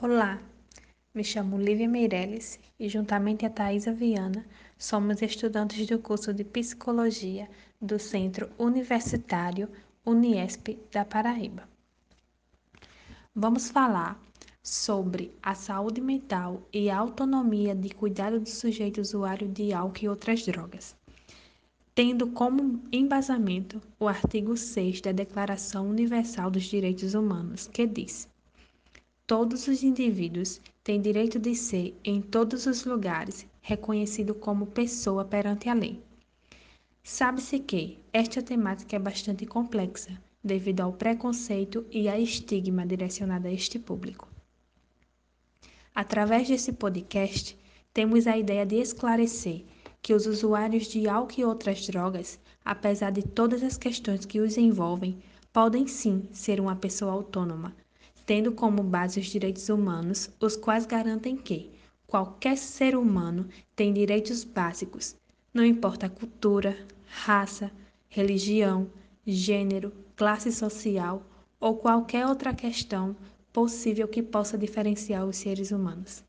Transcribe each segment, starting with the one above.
Olá, me chamo Lívia Meirelles e, juntamente a Thaisa Viana, somos estudantes do curso de Psicologia do Centro Universitário Uniesp da Paraíba. Vamos falar sobre a saúde mental e a autonomia de cuidado do sujeito usuário de álcool e outras drogas, tendo como embasamento o artigo 6 da Declaração Universal dos Direitos Humanos, que diz: Todos os indivíduos têm direito de ser, em todos os lugares, reconhecido como pessoa perante a lei. Sabe-se que esta temática é bastante complexa, devido ao preconceito e a estigma direcionado a este público. Através desse podcast, temos a ideia de esclarecer que os usuários de álcool e outras drogas, apesar de todas as questões que os envolvem, podem sim ser uma pessoa autônoma, tendo como base os direitos humanos, os quais garantem que qualquer ser humano tem direitos básicos, não importa a cultura, raça, religião, gênero, classe social ou qualquer outra questão possível que possa diferenciar os seres humanos.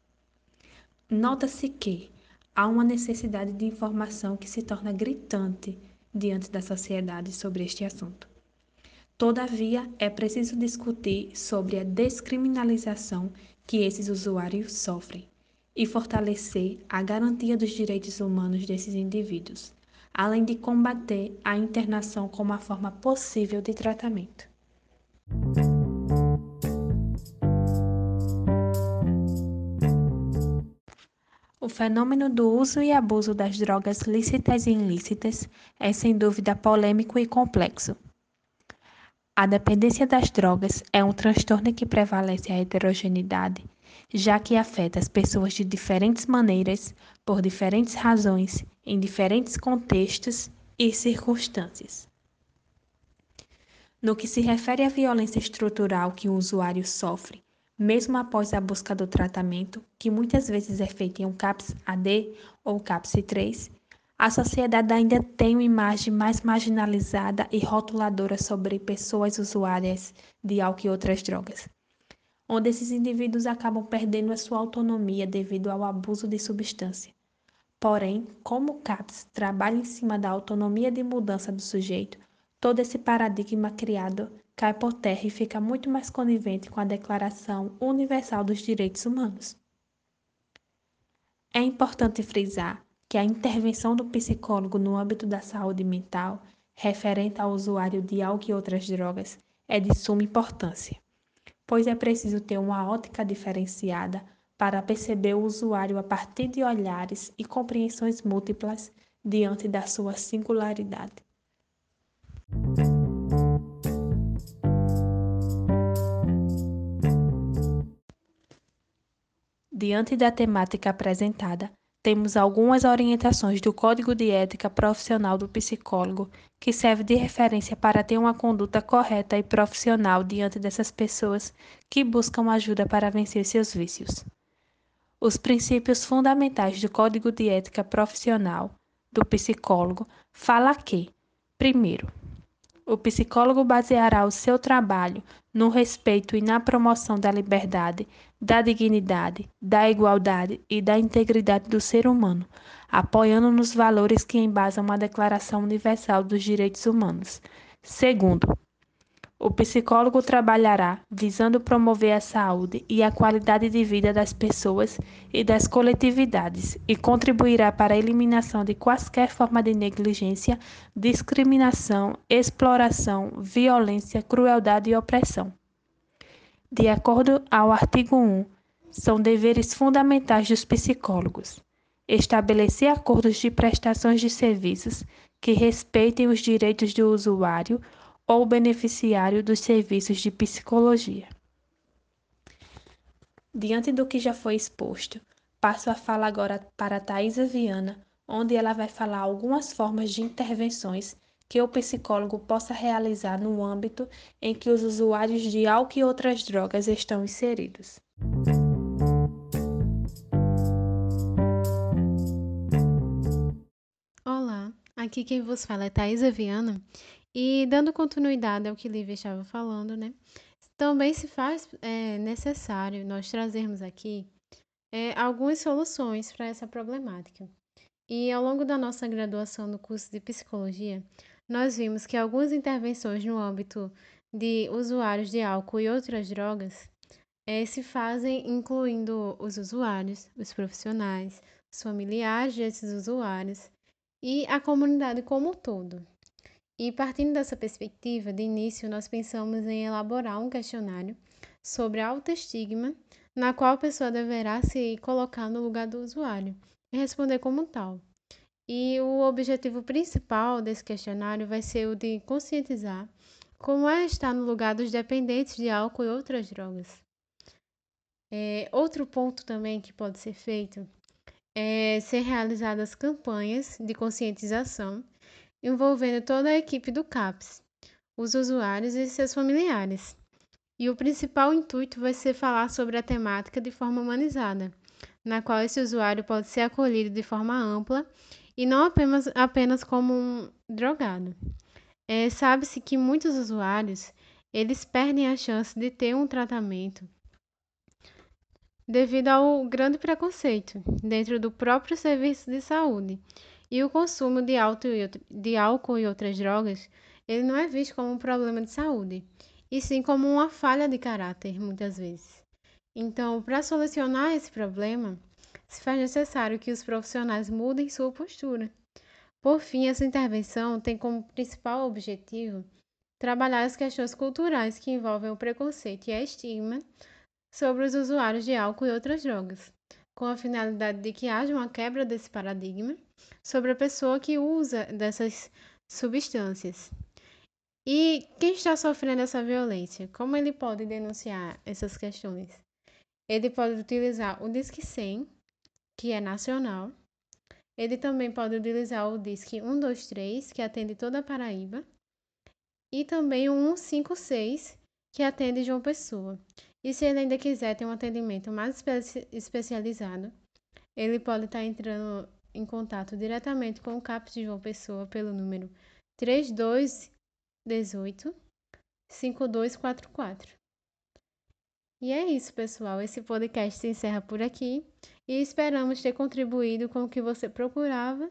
Nota-se que há uma necessidade de informação que se torna gritante diante da sociedade sobre este assunto. Todavia, é preciso discutir sobre a descriminalização que esses usuários sofrem e fortalecer a garantia dos direitos humanos desses indivíduos, além de combater a internação como a forma possível de tratamento. O fenômeno do uso e abuso das drogas lícitas e ilícitas é sem dúvida polêmico e complexo. A dependência das drogas é um transtorno que prevalece a heterogeneidade, já que afeta as pessoas de diferentes maneiras, por diferentes razões, em diferentes contextos e circunstâncias. No que se refere à violência estrutural que o usuário sofre, mesmo após a busca do tratamento, que muitas vezes é feita em um CAPS-AD ou CAPS-3, a sociedade ainda tem uma imagem mais marginalizada e rotuladora sobre pessoas usuárias de álcool e outras drogas, onde esses indivíduos acabam perdendo a sua autonomia devido ao abuso de substância. Porém, como o CAPS trabalha em cima da autonomia de mudança do sujeito, todo esse paradigma criado cai por terra e fica muito mais conivente com a Declaração Universal dos Direitos Humanos. É importante frisar que a intervenção do psicólogo no âmbito da saúde mental, referente ao usuário de álcool e outras drogas, é de suma importância, pois é preciso ter uma ótica diferenciada para perceber o usuário a partir de olhares e compreensões múltiplas diante da sua singularidade. Diante da temática apresentada, temos algumas orientações do Código de Ética Profissional do Psicólogo, que serve de referência para ter uma conduta correta e profissional diante dessas pessoas que buscam ajuda para vencer seus vícios. Os princípios fundamentais do Código de Ética Profissional do Psicólogo fala que, primeiro, o psicólogo baseará o seu trabalho no respeito e na promoção da liberdade, da dignidade, da igualdade e da integridade do ser humano, apoiando nos valores que embasam a Declaração Universal dos Direitos Humanos. Segundo, o psicólogo trabalhará visando promover a saúde e a qualidade de vida das pessoas e das coletividades e contribuirá para a eliminação de quaisquer forma de negligência, discriminação, exploração, violência, crueldade e opressão. De acordo ao artigo 1, são deveres fundamentais dos psicólogos estabelecer acordos de prestações de serviços que respeitem os direitos do usuário ou beneficiário dos serviços de psicologia. Diante do que já foi exposto, passo a fala agora para Thaisa Viana, onde ela vai falar algumas formas de intervenções que o psicólogo possa realizar no âmbito em que os usuários de álcool e outras drogas estão inseridos. Olá, aqui quem vos fala é Thaisa Viana E dando continuidade ao que Lívia estava falando, né? Também se faz é, necessário nós trazermos aqui é, algumas soluções para essa problemática. E ao longo da nossa graduação no curso de psicologia, nós vimos que algumas intervenções no âmbito de usuários de álcool e outras drogas é, se fazem incluindo os usuários, os profissionais, os familiares desses usuários e a comunidade como um todo. E partindo dessa perspectiva, de início nós pensamos em elaborar um questionário sobre autoestigma, na qual a pessoa deverá se colocar no lugar do usuário e responder como tal. E o objetivo principal desse questionário vai ser o de conscientizar como é estar no lugar dos dependentes de álcool e outras drogas. É, outro ponto também que pode ser feito é ser realizadas campanhas de conscientização envolvendo toda a equipe do CAPS, os usuários e seus familiares. E o principal intuito vai ser falar sobre a temática de forma humanizada, na qual esse usuário pode ser acolhido de forma ampla e não apenas, apenas como um drogado. É, Sabe-se que muitos usuários eles perdem a chance de ter um tratamento devido ao grande preconceito dentro do próprio serviço de saúde e o consumo de, de álcool e outras drogas, ele não é visto como um problema de saúde, e sim como uma falha de caráter, muitas vezes. Então, para solucionar esse problema, se faz necessário que os profissionais mudem sua postura. Por fim, essa intervenção tem como principal objetivo trabalhar as questões culturais que envolvem o preconceito e a estigma sobre os usuários de álcool e outras drogas, com a finalidade de que haja uma quebra desse paradigma sobre a pessoa que usa dessas substâncias. E quem está sofrendo essa violência? Como ele pode denunciar essas questões? Ele pode utilizar o Disque 100, que é nacional. Ele também pode utilizar o Disque 123, que atende toda a Paraíba. E também o 156, que atende João Pessoa. E se ele ainda quiser ter um atendimento mais espe especializado, ele pode estar entrando em contato diretamente com o CAPS de João Pessoa pelo número 3218 5244. E é isso, pessoal. Esse podcast se encerra por aqui e esperamos ter contribuído com o que você procurava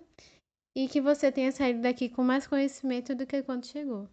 e que você tenha saído daqui com mais conhecimento do que quando chegou.